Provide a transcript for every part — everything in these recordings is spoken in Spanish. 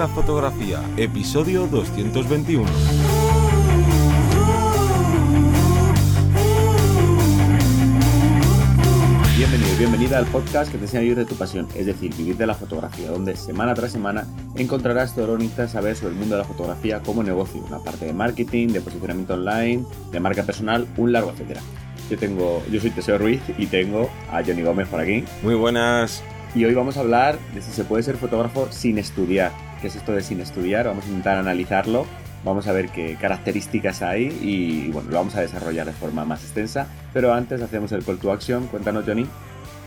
la fotografía, episodio 221. Bienvenido y bienvenida al podcast que te enseña a vivir de tu pasión, es decir, vivir de la fotografía, donde semana tras semana encontrarás todo lo que necesitas saber sobre el mundo de la fotografía como negocio, una parte de marketing, de posicionamiento online, de marca personal, un largo etcétera. Yo tengo, yo soy Teseo Ruiz y tengo a Johnny Gómez por aquí. Muy buenas. Y hoy vamos a hablar de si se puede ser fotógrafo sin estudiar. ¿Qué es esto de sin estudiar? Vamos a intentar analizarlo. Vamos a ver qué características hay y bueno, lo vamos a desarrollar de forma más extensa. Pero antes hacemos el call to action. Cuéntanos, Johnny.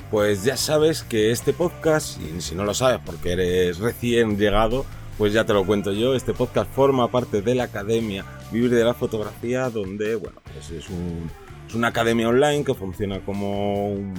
Pues ya sabes que este podcast, y si no lo sabes porque eres recién llegado, pues ya te lo cuento yo. Este podcast forma parte de la Academia Vivir de la Fotografía, donde, bueno, pues es, un, es una academia online que funciona como un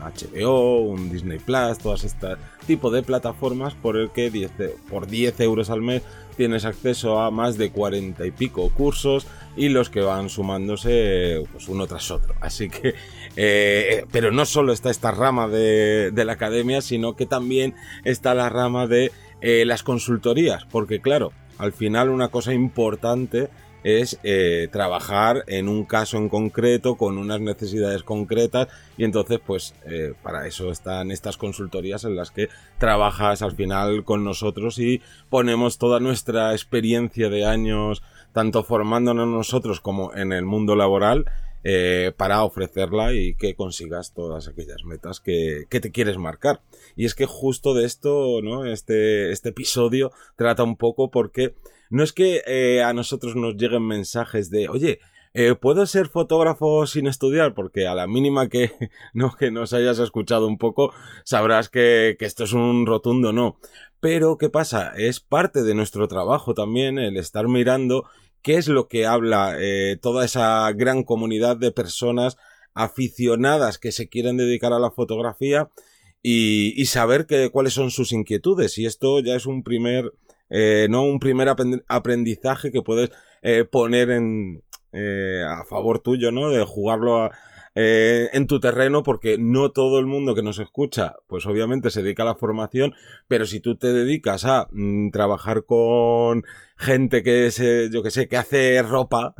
HBO, un Disney Plus, todas estas tipo de plataformas por el que 10, por 10 euros al mes tienes acceso a más de 40 y pico cursos y los que van sumándose pues uno tras otro. Así que, eh, pero no solo está esta rama de, de, la academia, sino que también está la rama de eh, las consultorías, porque claro, al final una cosa importante es eh, trabajar en un caso en concreto con unas necesidades concretas y entonces pues eh, para eso están estas consultorías en las que trabajas al final con nosotros y ponemos toda nuestra experiencia de años tanto formándonos nosotros como en el mundo laboral eh, para ofrecerla y que consigas todas aquellas metas que, que, te quieres marcar. Y es que justo de esto, ¿no? Este, este episodio trata un poco porque no es que eh, a nosotros nos lleguen mensajes de, oye, eh, ¿puedo ser fotógrafo sin estudiar? Porque a la mínima que, no, que nos hayas escuchado un poco, sabrás que, que esto es un rotundo no. Pero, ¿qué pasa? Es parte de nuestro trabajo también el estar mirando qué es lo que habla eh, toda esa gran comunidad de personas aficionadas que se quieren dedicar a la fotografía y, saber que, cuáles son sus inquietudes. Y esto ya es un primer eh, ¿no? Un primer aprendizaje que puedes eh, poner en, eh, a favor tuyo, ¿no? De jugarlo eh, en tu terreno porque no todo el mundo que nos escucha, pues obviamente se dedica a la formación, pero si tú te dedicas a mm, trabajar con gente que se, yo que sé, que hace ropa,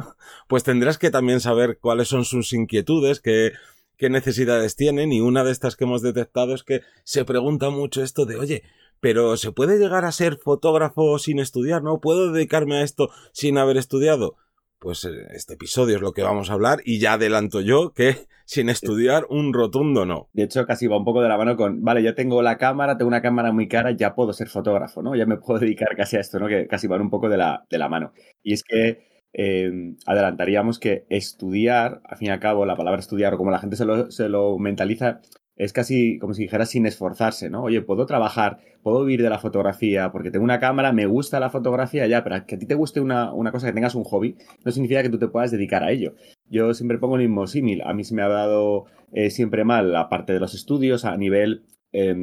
pues tendrás que también saber cuáles son sus inquietudes, qué, qué necesidades tienen y una de estas que hemos detectado es que se pregunta mucho esto de, oye, pero ¿se puede llegar a ser fotógrafo sin estudiar? ¿No? ¿Puedo dedicarme a esto sin haber estudiado? Pues eh, este episodio es lo que vamos a hablar y ya adelanto yo que sin estudiar un rotundo no. De hecho, casi va un poco de la mano con, vale, ya tengo la cámara, tengo una cámara muy cara, ya puedo ser fotógrafo, ¿no? Ya me puedo dedicar casi a esto, ¿no? Que casi van un poco de la, de la mano. Y es que eh, adelantaríamos que estudiar, al fin y al cabo, la palabra estudiar, o como la gente se lo, se lo mentaliza, es casi como si dijera sin esforzarse, ¿no? Oye, puedo trabajar, puedo vivir de la fotografía porque tengo una cámara, me gusta la fotografía ya, pero que a ti te guste una, una cosa, que tengas un hobby, no significa que tú te puedas dedicar a ello. Yo siempre pongo el mismo símil. A mí se me ha dado eh, siempre mal la parte de los estudios a nivel eh,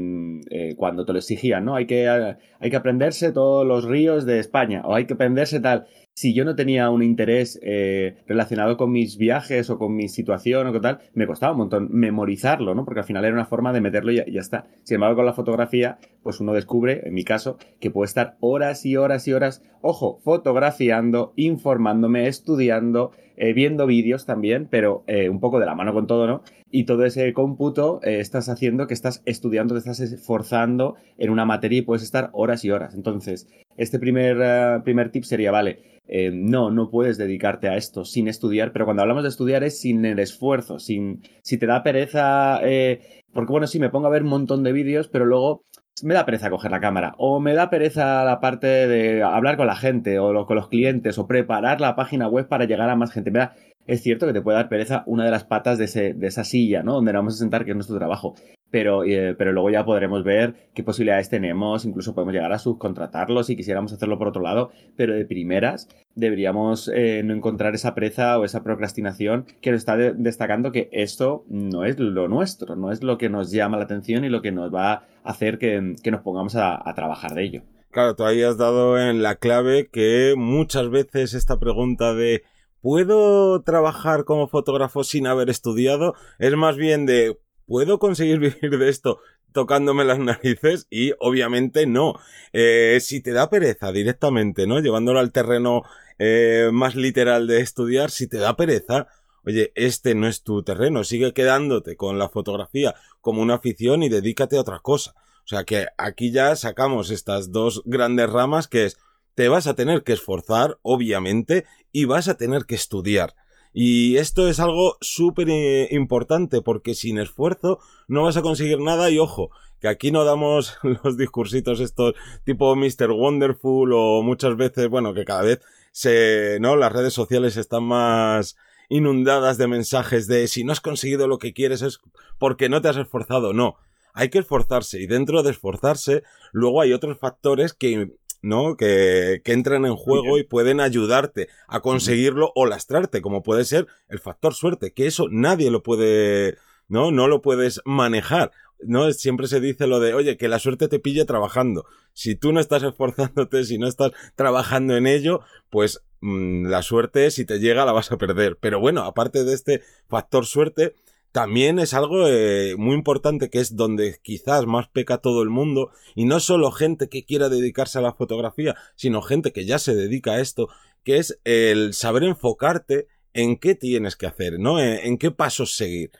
eh, cuando te lo exigían, ¿no? Hay que, hay que aprenderse todos los ríos de España o hay que aprenderse tal si yo no tenía un interés eh, relacionado con mis viajes o con mi situación o con tal, me costaba un montón memorizarlo, ¿no? Porque al final era una forma de meterlo y ya, está. Sin embargo, con la fotografía, pues uno descubre, en mi caso, que puede estar horas y horas y horas, ojo, fotografiando, informándome, estudiando, eh, viendo vídeos también, pero eh, un poco de la mano con todo, ¿no? Y todo ese cómputo estás haciendo que estás estudiando, te estás esforzando en una materia y puedes estar horas y horas. Entonces, este primer, primer tip sería, vale, eh, no, no puedes dedicarte a esto sin estudiar, pero cuando hablamos de estudiar es sin el esfuerzo, sin, si te da pereza, eh, porque bueno, sí, me pongo a ver un montón de vídeos, pero luego me da pereza coger la cámara, o me da pereza la parte de hablar con la gente, o con los clientes, o preparar la página web para llegar a más gente. Me es cierto que te puede dar pereza una de las patas de, ese, de esa silla, ¿no? Donde vamos a sentar, que es nuestro trabajo pero, eh, pero luego ya podremos ver qué posibilidades tenemos, incluso podemos llegar a subcontratarlo si quisiéramos hacerlo por otro lado, pero de primeras deberíamos eh, no encontrar esa presa o esa procrastinación que nos está de destacando que esto no es lo nuestro, no es lo que nos llama la atención y lo que nos va a hacer que, que nos pongamos a trabajar de ello. Claro, tú ahí has dado en la clave que muchas veces esta pregunta de ¿puedo trabajar como fotógrafo sin haber estudiado? Es más bien de ¿puedo conseguir vivir de esto tocándome las narices? Y obviamente no. Eh, si te da pereza directamente, ¿no? Llevándolo al terreno eh, más literal de estudiar, si te da pereza, oye, este no es tu terreno, sigue quedándote con la fotografía como una afición y dedícate a otra cosa. O sea que aquí ya sacamos estas dos grandes ramas que es te vas a tener que esforzar, obviamente, y vas a tener que estudiar. Y esto es algo súper eh, importante porque sin esfuerzo no vas a conseguir nada y ojo, que aquí no damos los discursitos estos tipo Mr. Wonderful o muchas veces, bueno, que cada vez se, ¿no? Las redes sociales están más inundadas de mensajes de si no has conseguido lo que quieres es porque no te has esforzado. No, hay que esforzarse y dentro de esforzarse luego hay otros factores que ¿no? Que, que entran en juego y pueden ayudarte a conseguirlo o lastrarte, como puede ser el factor suerte, que eso nadie lo puede, ¿no? No lo puedes manejar. ¿no? Siempre se dice lo de, oye, que la suerte te pille trabajando. Si tú no estás esforzándote, si no estás trabajando en ello, pues mm, la suerte, si te llega, la vas a perder. Pero bueno, aparte de este factor suerte, también es algo eh, muy importante que es donde quizás más peca todo el mundo y no solo gente que quiera dedicarse a la fotografía, sino gente que ya se dedica a esto, que es el saber enfocarte en qué tienes que hacer, ¿no? En, qué pasos seguir.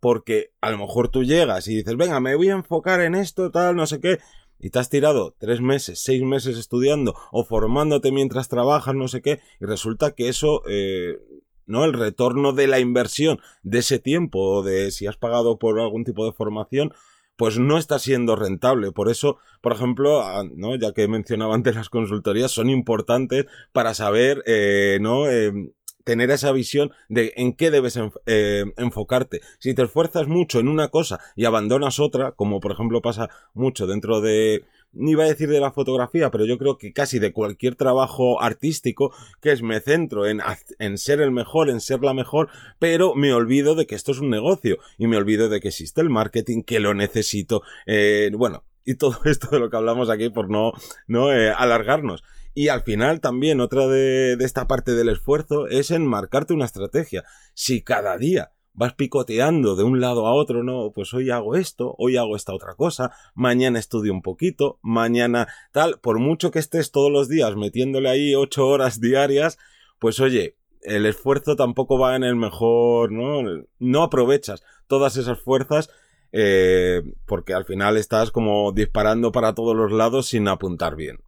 Porque a lo mejor tú llegas y dices, venga, me voy a enfocar en esto, tal, no sé qué, y te has tirado tres meses, seis meses estudiando o formándote mientras trabajas, no sé qué, y resulta que eso eh, ¿no? El retorno de la inversión de ese tiempo o de si has pagado por algún tipo de formación, pues no está siendo rentable. Por eso, por ejemplo, ¿no? Ya que mencionaba antes las consultorías, son importantes para saber, eh, ¿no? Eh, tener esa visión de en qué debes eh, enfocarte. Si te esfuerzas mucho en una cosa y abandonas otra, como por ejemplo pasa mucho dentro de ni iba a decir de la fotografía, pero yo creo que casi de cualquier trabajo artístico, que es me centro en, en ser el mejor, en ser la mejor, pero me olvido de que esto es un negocio y me olvido de que existe el marketing, que lo necesito, eh, bueno, y todo esto de lo que hablamos aquí por no, no eh, alargarnos. Y al final también otra de, de esta parte del esfuerzo es en marcarte una estrategia. Si cada día vas picoteando de un lado a otro, no, pues hoy hago esto, hoy hago esta otra cosa, mañana estudio un poquito, mañana tal, por mucho que estés todos los días metiéndole ahí ocho horas diarias, pues oye, el esfuerzo tampoco va en el mejor, ¿no? No aprovechas todas esas fuerzas eh, porque al final estás como disparando para todos los lados sin apuntar bien.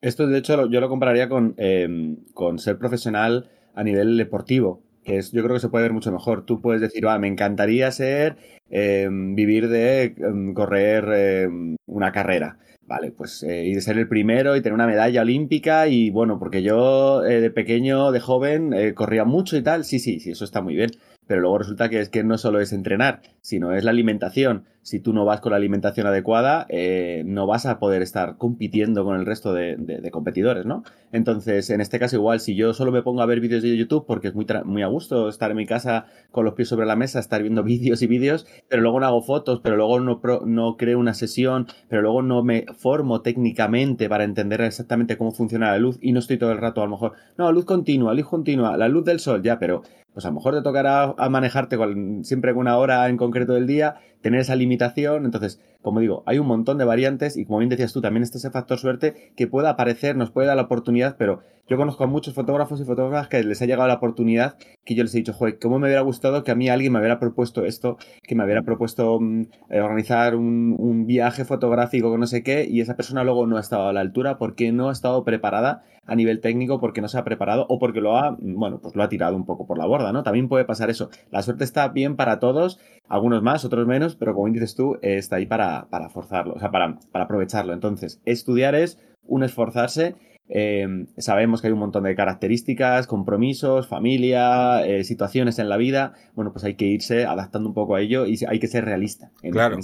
Esto de hecho yo lo compararía con, eh, con ser profesional a nivel deportivo yo creo que se puede ver mucho mejor. Tú puedes decir, ah, me encantaría ser, em, vivir de em, correr em, una carrera. Vale, pues eh, y de ser el primero y tener una medalla olímpica y bueno, porque yo eh, de pequeño, de joven, eh, corría mucho y tal, sí, sí, sí, eso está muy bien pero luego resulta que es que no solo es entrenar, sino es la alimentación. Si tú no vas con la alimentación adecuada, eh, no vas a poder estar compitiendo con el resto de, competidores, ¿no? Entonces, en este caso igual, si yo solo me pongo a ver vídeos de YouTube, porque es muy, muy a gusto estar en mi casa con los pies sobre la mesa, estar viendo vídeos y vídeos, pero luego no hago fotos, pero luego no, no creo una sesión, pero luego no me formo técnicamente para entender exactamente cómo funciona la luz y no estoy todo el rato a lo mejor, no, luz continua, luz continua, la luz del sol, ya, pero pues a lo mejor te tocará a manejarte con, siempre con una hora en concreto del día, tener esa limitación. Entonces, como digo, hay un montón de variantes y como bien decías tú, también está ese factor suerte que pueda aparecer, nos puede dar la oportunidad, pero yo conozco a muchos fotógrafos y fotógrafas que les ha llegado la oportunidad que yo les he dicho, joder, ¿cómo me hubiera gustado que a mí alguien me hubiera propuesto esto, que me hubiera propuesto mm, eh, organizar un, viaje fotográfico con no sé qué y esa persona luego no ha estado a la altura porque no ha estado preparada a nivel técnico porque no se ha preparado o porque lo ha, bueno, pues lo ha tirado un poco por la borda, ¿no? También puede pasar eso. La suerte está bien para todos, algunos más, otros menos, pero como dices tú, está ahí para, para forzarlo, o sea, para, para aprovecharlo. Entonces, estudiar es un esforzarse. Eh, sabemos que hay un montón de características, compromisos, familia, eh, situaciones en la vida. Bueno, pues hay que irse adaptando un poco a ello y hay que ser realista. En, claro.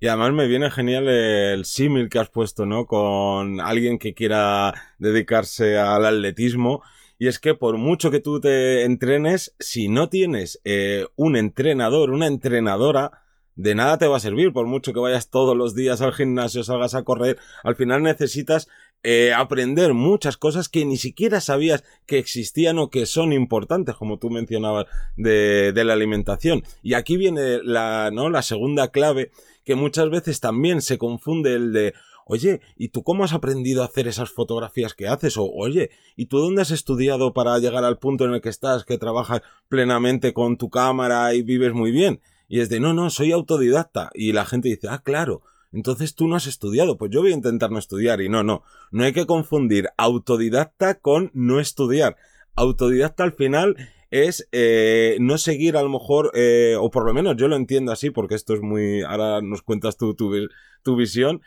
Y además me viene genial el símil que has puesto, ¿no? Con alguien que quiera dedicarse al atletismo. Y es que por mucho que tú te entrenes, si no tienes eh, un entrenador, una entrenadora, de nada te va a servir. Por mucho que vayas todos los días al gimnasio, salgas a correr, al final necesitas eh, aprender muchas cosas que ni siquiera sabías que existían o que son importantes, como tú mencionabas, de, de la alimentación. Y aquí viene la, ¿no? la segunda clave, que muchas veces también se confunde el de, oye, ¿y tú cómo has aprendido a hacer esas fotografías que haces? O, oye, ¿y tú dónde has estudiado para llegar al punto en el que estás, que trabajas plenamente con tu cámara y vives muy bien? Y es de, no, no, soy autodidacta. Y la gente dice, ah, claro, entonces tú no has estudiado. Pues yo voy a intentar no estudiar. Y no, no, no hay que confundir autodidacta con no estudiar. Autodidacta al final es eh, no seguir a lo mejor, eh, o por lo menos yo lo entiendo así, porque esto es muy, ahora nos cuentas tú tu, tu visión,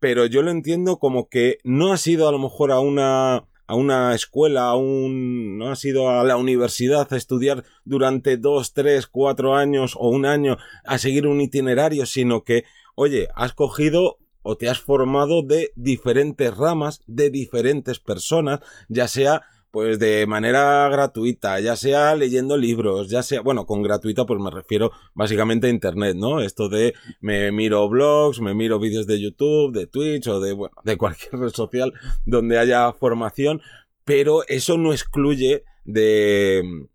pero yo lo entiendo como que no has ido a lo mejor a una a una escuela, a un, no has ido a la universidad a estudiar durante dos, tres, cuatro años o un año a seguir un itinerario, sino que, oye, has cogido o te has formado de diferentes ramas, de diferentes personas, ya sea pues de manera gratuita, ya sea leyendo libros, ya sea, bueno, con gratuita pues me refiero básicamente a internet, ¿no? Esto de me miro blogs, me miro vídeos de YouTube, de Twitch o de, bueno, de cualquier red social donde haya formación, pero eso no excluye de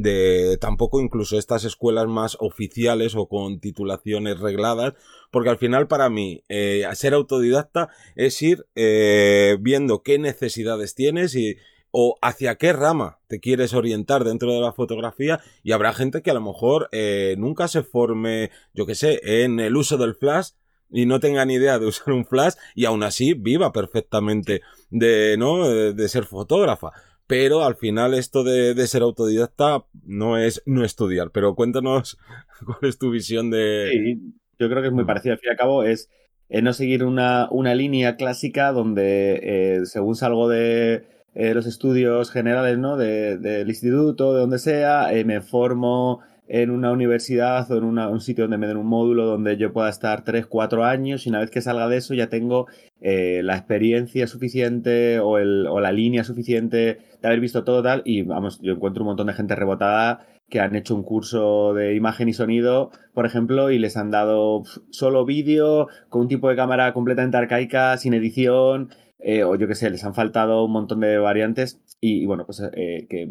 de tampoco incluso estas escuelas más oficiales o con titulaciones regladas, porque al final para mí eh, ser autodidacta es ir eh, viendo qué necesidades tienes y, o hacia qué rama te quieres orientar dentro de la fotografía y habrá gente que a lo mejor eh, nunca se forme, yo que sé, en el uso del flash y no tenga ni idea de usar un flash y aún así viva perfectamente de, ¿no? de, ser fotógrafa. Pero al final esto de, de, ser autodidacta no es no estudiar. Pero cuéntanos cuál es tu visión de... Sí, yo creo que es muy parecido. Al fin y al cabo es eh, no seguir una, una línea clásica donde eh, según salgo de eh, los estudios generales ¿no? del instituto, de donde sea, eh, me formo en una universidad o en un sitio donde me den un módulo donde yo pueda estar 3, 4 años y una vez que salga de eso ya tengo eh, la experiencia suficiente o, el, la línea suficiente de haber visto todo tal y vamos, yo encuentro un montón de gente rebotada que han hecho un curso de imagen y sonido, por ejemplo, y les han dado solo vídeo con un tipo de cámara completamente arcaica, sin edición, eh, o yo qué sé, les han faltado un montón de variantes y, bueno, pues eh, que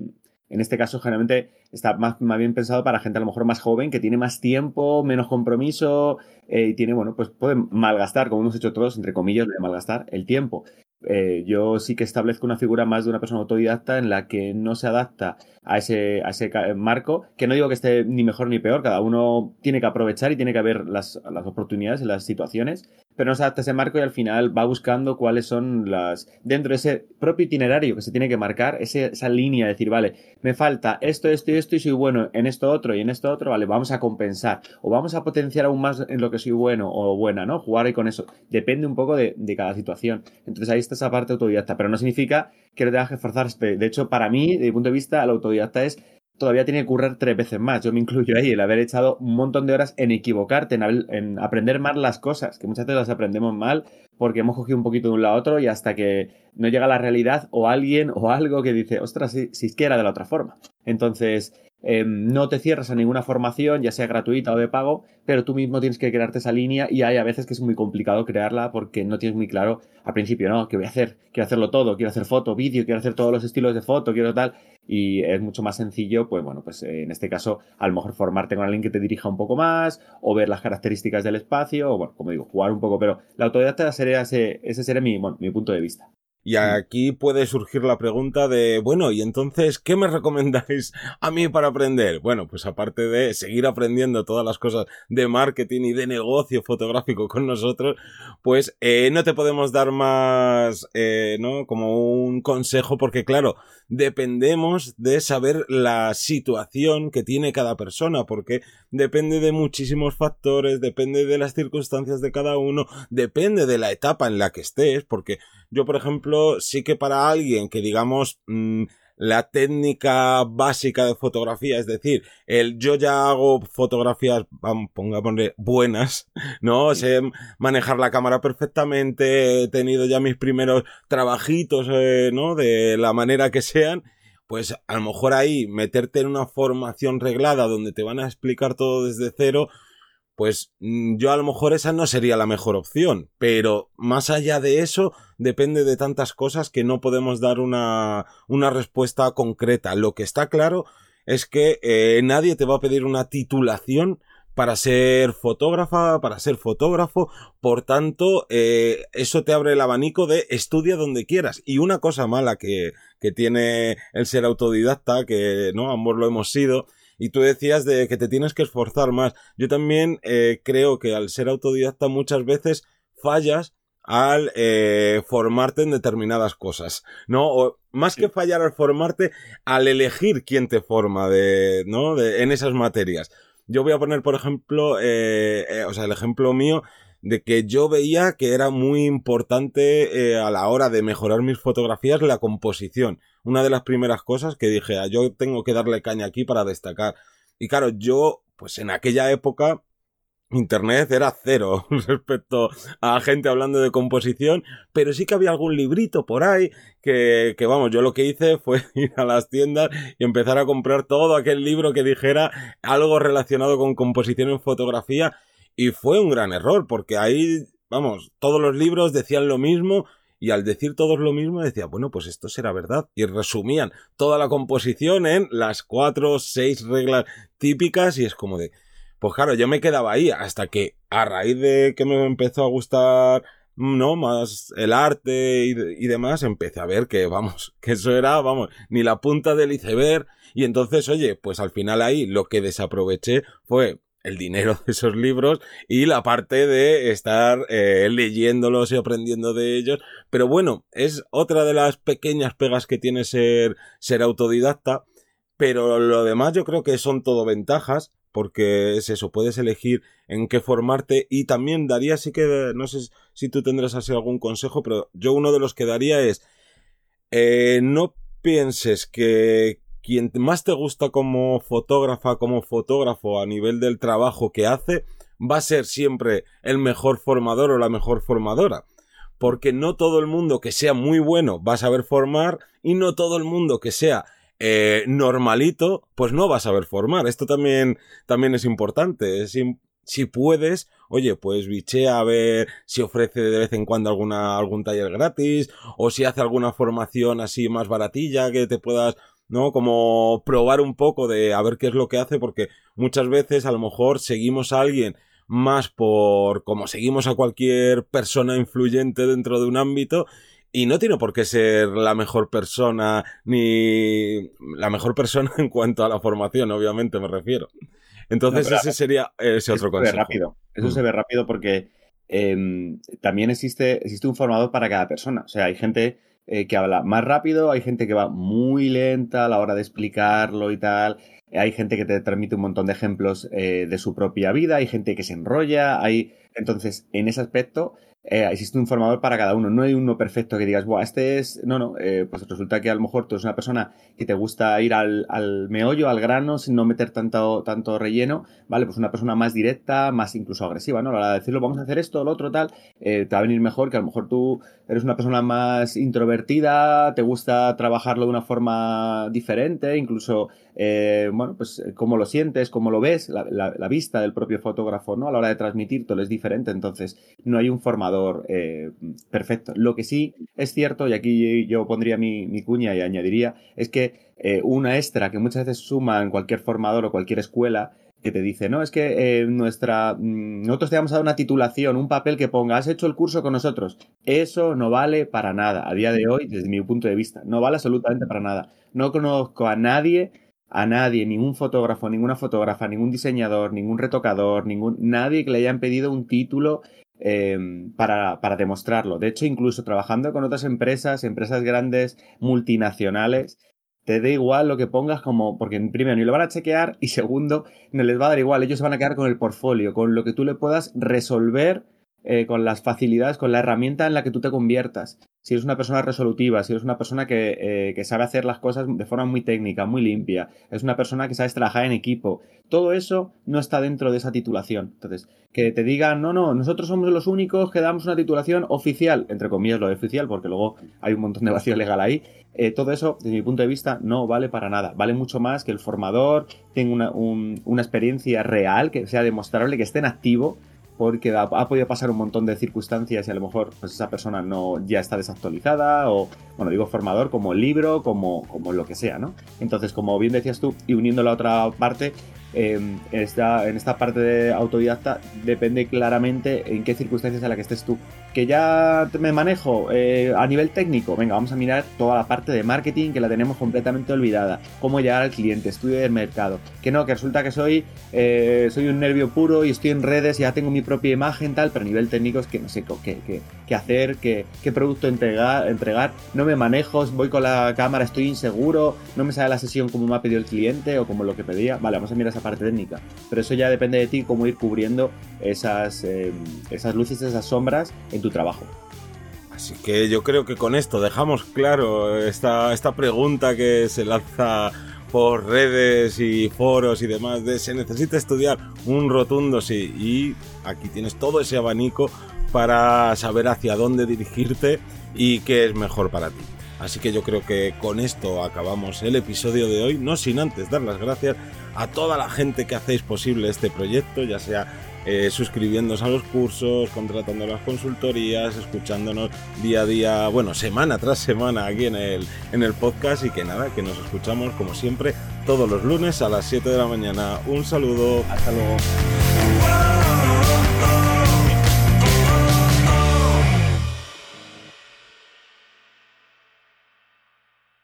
en este caso generalmente está más, más, bien pensado para gente a lo mejor más joven, que tiene más tiempo, menos compromiso eh, y tiene, bueno, pues puede malgastar, como hemos hecho todos, entre comillas, de malgastar el tiempo. yo sí que establezco una figura más de una persona autodidacta en la que no se adapta a ese, a ese marco, que no digo que esté ni mejor ni peor, cada uno tiene que aprovechar y tiene que ver las, las oportunidades y las situaciones, pero no se adapta ese marco y al final va buscando cuáles son las, dentro de ese propio itinerario que se tiene que marcar, esa línea de decir, vale, me falta esto, esto y esto y soy bueno en esto otro y en esto otro, vale, vamos a compensar o vamos a potenciar aún más en lo que soy bueno o buena, ¿no? Jugar ahí con eso. Depende un poco de, de cada situación. Entonces ahí está esa parte autodidacta, pero no significa que no tengas que esforzarte. De hecho, para mí, desde mi punto de vista, el autodidacta es todavía tiene que currar tres veces más. Yo me incluyo ahí, el haber echado un montón de horas en equivocarte, en, aprender mal las cosas, que muchas veces las aprendemos mal porque hemos cogido un poquito de un lado a otro y hasta que no llega la realidad o alguien o algo que dice, ostras, si, si es que era de la otra forma. Entonces, em, no te cierras a ninguna formación, ya sea gratuita o de pago, pero tú mismo tienes que crearte esa línea y hay a veces que es muy complicado crearla porque no tienes muy claro al principio, ¿no? ¿Qué voy a hacer? Quiero hacerlo todo, quiero hacer foto, vídeo, quiero hacer todos los estilos de foto, quiero tal y es mucho más sencillo, pues bueno, pues eh, en este caso a lo mejor formarte con alguien que te dirija un poco más o ver las características del espacio o bueno, como digo, jugar un poco, pero la autodidacta sería ese, ese sería mi, mi punto de vista. Y aquí puede surgir la pregunta de, bueno, y entonces, ¿qué me recomendáis a mí para aprender? Bueno, pues aparte de seguir aprendiendo todas las cosas de marketing y de negocio fotográfico con nosotros, pues eh, no te podemos dar más, eh, ¿no? Como un consejo, porque claro, dependemos de saber la situación que tiene cada persona, porque depende de muchísimos factores, depende de las circunstancias de cada uno, depende de la etapa en la que estés, porque yo, por ejemplo, sí que para alguien que digamos mm, la técnica básica de fotografía, es decir, el yo ya hago fotografías, vamos, pongámosle buenas, ¿no? Sé manejar la cámara perfectamente, he tenido ya mis primeros trabajitos, eh, ¿no? De la manera que sean, pues a lo mejor ahí meterte en una formación reglada donde te van a explicar todo desde cero, pues mm, yo a lo mejor esa no sería la mejor opción, pero más allá de eso depende de tantas cosas que no podemos dar una, una respuesta concreta. Lo que está claro es que eh, nadie te va a pedir una titulación para ser fotógrafa, para ser fotógrafo, por tanto, eh, eso te abre el abanico de estudia donde quieras. Y una cosa mala que, que tiene el ser autodidacta, que no, ambos lo hemos sido, y tú decías de que te tienes que esforzar más. Yo también eh, creo que al ser autodidacta muchas veces fallas al eh, formarte en determinadas cosas, ¿no? O más que fallar al formarte, al elegir quién te forma de, ¿no? De, en esas materias. Yo voy a poner, por ejemplo, eh, eh, o sea, el ejemplo mío de que yo veía que era muy importante eh, a la hora de mejorar mis fotografías la composición. Una de las primeras cosas que dije, ah, yo tengo que darle caña aquí para destacar. Y claro, yo, pues en aquella época, Internet era cero respecto a gente hablando de composición, pero sí que había algún librito por ahí que, que, vamos, yo lo que hice fue ir a las tiendas y empezar a comprar todo aquel libro que dijera algo relacionado con composición en fotografía y fue un gran error porque ahí, vamos, todos los libros decían lo mismo y al decir todos lo mismo decía, bueno, pues esto será verdad. Y resumían toda la composición en las cuatro o seis reglas típicas y es como de, pues claro, yo me quedaba ahí hasta que a raíz de que me empezó a gustar no más el arte y, y, demás, empecé a ver que, vamos, que eso era, vamos, ni la punta del iceberg. Y entonces, oye, pues al final ahí lo que desaproveché fue el dinero de esos libros y la parte de estar eh, leyéndolos y aprendiendo de ellos. Pero bueno, es otra de las pequeñas pegas que tiene ser, ser autodidacta. Pero lo demás yo creo que son todo ventajas porque es eso, puedes elegir en qué formarte y también daría, sí que, no sé si tú tendrás así algún consejo, pero yo uno de los que daría es, eh, no pienses que quien más te gusta como fotógrafa, como fotógrafo a nivel del trabajo que hace, va a ser siempre el mejor formador o la mejor formadora. Porque no todo el mundo que sea muy bueno va a saber formar y no todo el mundo que sea eh, normalito, pues no va a saber formar. Esto también, también es importante. si puedes, oye, pues bichea a ver si ofrece de vez en cuando alguna, algún taller gratis, o si hace alguna formación así más baratilla que te puedas, ¿no? Como probar un poco de a ver qué es lo que hace, porque muchas veces a lo mejor seguimos a alguien más por como seguimos a cualquier persona influyente dentro de un ámbito y no tiene por qué ser la mejor persona, ni la mejor persona en cuanto a la formación, obviamente me refiero. Entonces ese sería ese otro consejo. rápido. Eso mm. se ve rápido porque em, también existe, existe un formador para cada persona. O sea, hay gente eh, que habla más rápido, hay gente que va muy lenta a la hora de explicarlo y tal. Hay gente que te transmite un montón de ejemplos eh, de su propia vida, hay gente que se enrolla, hay... Entonces, en ese aspecto, eh, existe un formador para cada uno. No hay uno perfecto que digas, Buah, este es. No, no. Eh, pues resulta que a lo mejor tú eres una persona que te gusta ir al, al, meollo, al grano, sin no meter tanto, tanto relleno. Vale, pues una persona más directa, más incluso agresiva, ¿no? A la hora de decirlo, vamos a hacer esto, lo otro, tal, eh, te va a venir mejor que a lo mejor tú eres una persona más introvertida, te gusta trabajarlo de una forma diferente, incluso, bueno, pues cómo lo sientes, cómo lo ves, la, vista del propio fotógrafo, ¿no? A la hora de transmitir todo es diferente, entonces no hay un formador eh, perfecto. Lo que sí es cierto, y aquí yo pondría mi, mi cuña y añadiría, es que eh, una extra que muchas veces suma en cualquier formador o cualquier escuela que te dice, no, es que eh, nuestra, mm, nosotros te vamos a una titulación, un papel que ponga, has hecho el curso con nosotros. Eso no vale para nada, a día de hoy, desde mi punto de vista, no vale absolutamente para nada. No conozco a nadie, a nadie, ningún fotógrafo, ninguna fotógrafa, ningún diseñador, ningún retocador, ningún, nadie que le hayan pedido un título eh, para, para demostrarlo. De hecho, incluso trabajando con otras empresas, empresas grandes, multinacionales, te da igual lo que pongas como, porque primero ni lo van a chequear y segundo, no les va a dar igual, ellos se van a quedar con el portfolio, con lo que tú le puedas resolver, eh, con las facilidades, con la herramienta en la que tú te conviertas. si eres una persona resolutiva, si eres una persona que, que, sabe hacer las cosas de forma muy técnica, muy limpia, es una persona que sabes trabajar en equipo, todo eso no está dentro de esa titulación. Entonces, que te digan, no, no, nosotros somos los únicos que damos una titulación oficial, entre comillas lo de oficial, porque luego hay un montón de vacío legal ahí, eh, todo eso, desde mi punto de vista, no vale para nada. Vale mucho más que el formador tenga una, experiencia real, que sea demostrable, que esté en activo, porque ha, podido pasar un montón de circunstancias y a lo mejor pues, esa persona no ya está desactualizada, o, bueno, digo formador como libro, como, como lo que sea, ¿no? Entonces, como bien decías tú, y uniendo la otra parte, en esta, en esta parte de autodidacta depende claramente en qué circunstancias en la que estés tú. Que ya me manejo eh, a nivel técnico, venga, vamos a mirar toda la parte de marketing que la tenemos completamente olvidada. Cómo llegar al cliente, estudio del mercado. Que no, que resulta que soy, eh, soy un nervio puro y estoy en redes, y ya tengo mi propia imagen, tal, pero a nivel técnico es que no sé qué, qué, qué hacer, qué, qué producto entregar, entregar. No me manejo, voy con la cámara, estoy inseguro, no me sale la sesión como me ha pedido el cliente o como lo que pedía. Vale, vamos a mirar esa parte técnica. Pero eso ya depende de ti cómo ir cubriendo esas, eh, esas luces, esas sombras en tu trabajo. Así que yo creo que con esto dejamos claro esta, esta pregunta que se lanza por redes y foros y demás de se necesita estudiar un rotundo sí y aquí tienes todo ese abanico para saber hacia dónde dirigirte y qué es mejor para ti. Así que yo creo que con esto acabamos el episodio de hoy, no sin antes dar las gracias a toda la gente que hacéis posible este proyecto, ya sea eh, suscribiéndose a los cursos, contratando las consultorías, escuchándonos día a día, bueno, semana tras semana aquí en el, en el podcast y que nada, que nos escuchamos como siempre todos los lunes a las 7 de la mañana. Un saludo. Hasta luego.